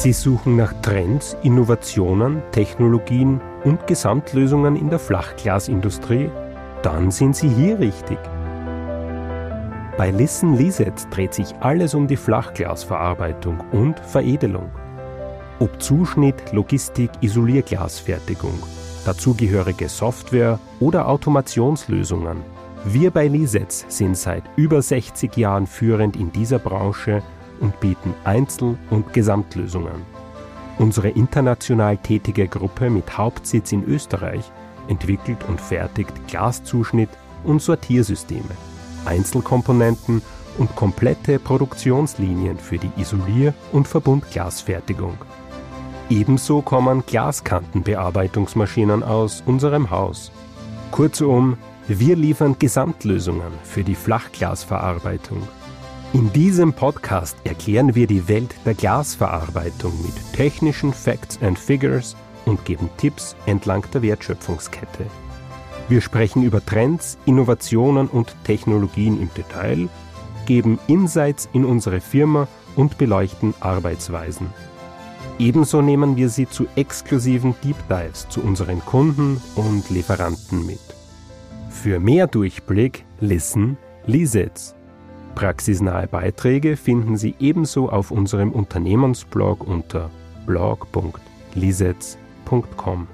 Sie suchen nach Trends, Innovationen, Technologien und Gesamtlösungen in der Flachglasindustrie? Dann sind Sie hier richtig. Bei Listen Liset dreht sich alles um die Flachglasverarbeitung und Veredelung. Ob Zuschnitt, Logistik, Isolierglasfertigung, dazugehörige Software oder Automationslösungen. Wir bei Lisets sind seit über 60 Jahren führend in dieser Branche und bieten Einzel- und Gesamtlösungen. Unsere international tätige Gruppe mit Hauptsitz in Österreich entwickelt und fertigt Glaszuschnitt und Sortiersysteme. Einzelkomponenten und komplette Produktionslinien für die Isolier- und Verbundglasfertigung. Ebenso kommen Glaskantenbearbeitungsmaschinen aus unserem Haus. Kurzum, wir liefern Gesamtlösungen für die Flachglasverarbeitung. In diesem Podcast erklären wir die Welt der Glasverarbeitung mit technischen Facts and Figures und geben Tipps entlang der Wertschöpfungskette. Wir sprechen über Trends, Innovationen und Technologien im Detail, geben Insights in unsere Firma und beleuchten Arbeitsweisen. Ebenso nehmen wir Sie zu exklusiven Deep Dives zu unseren Kunden und Lieferanten mit. Für mehr Durchblick, listen, Lisets. Praxisnahe Beiträge finden Sie ebenso auf unserem Unternehmensblog unter blog.lisets.com.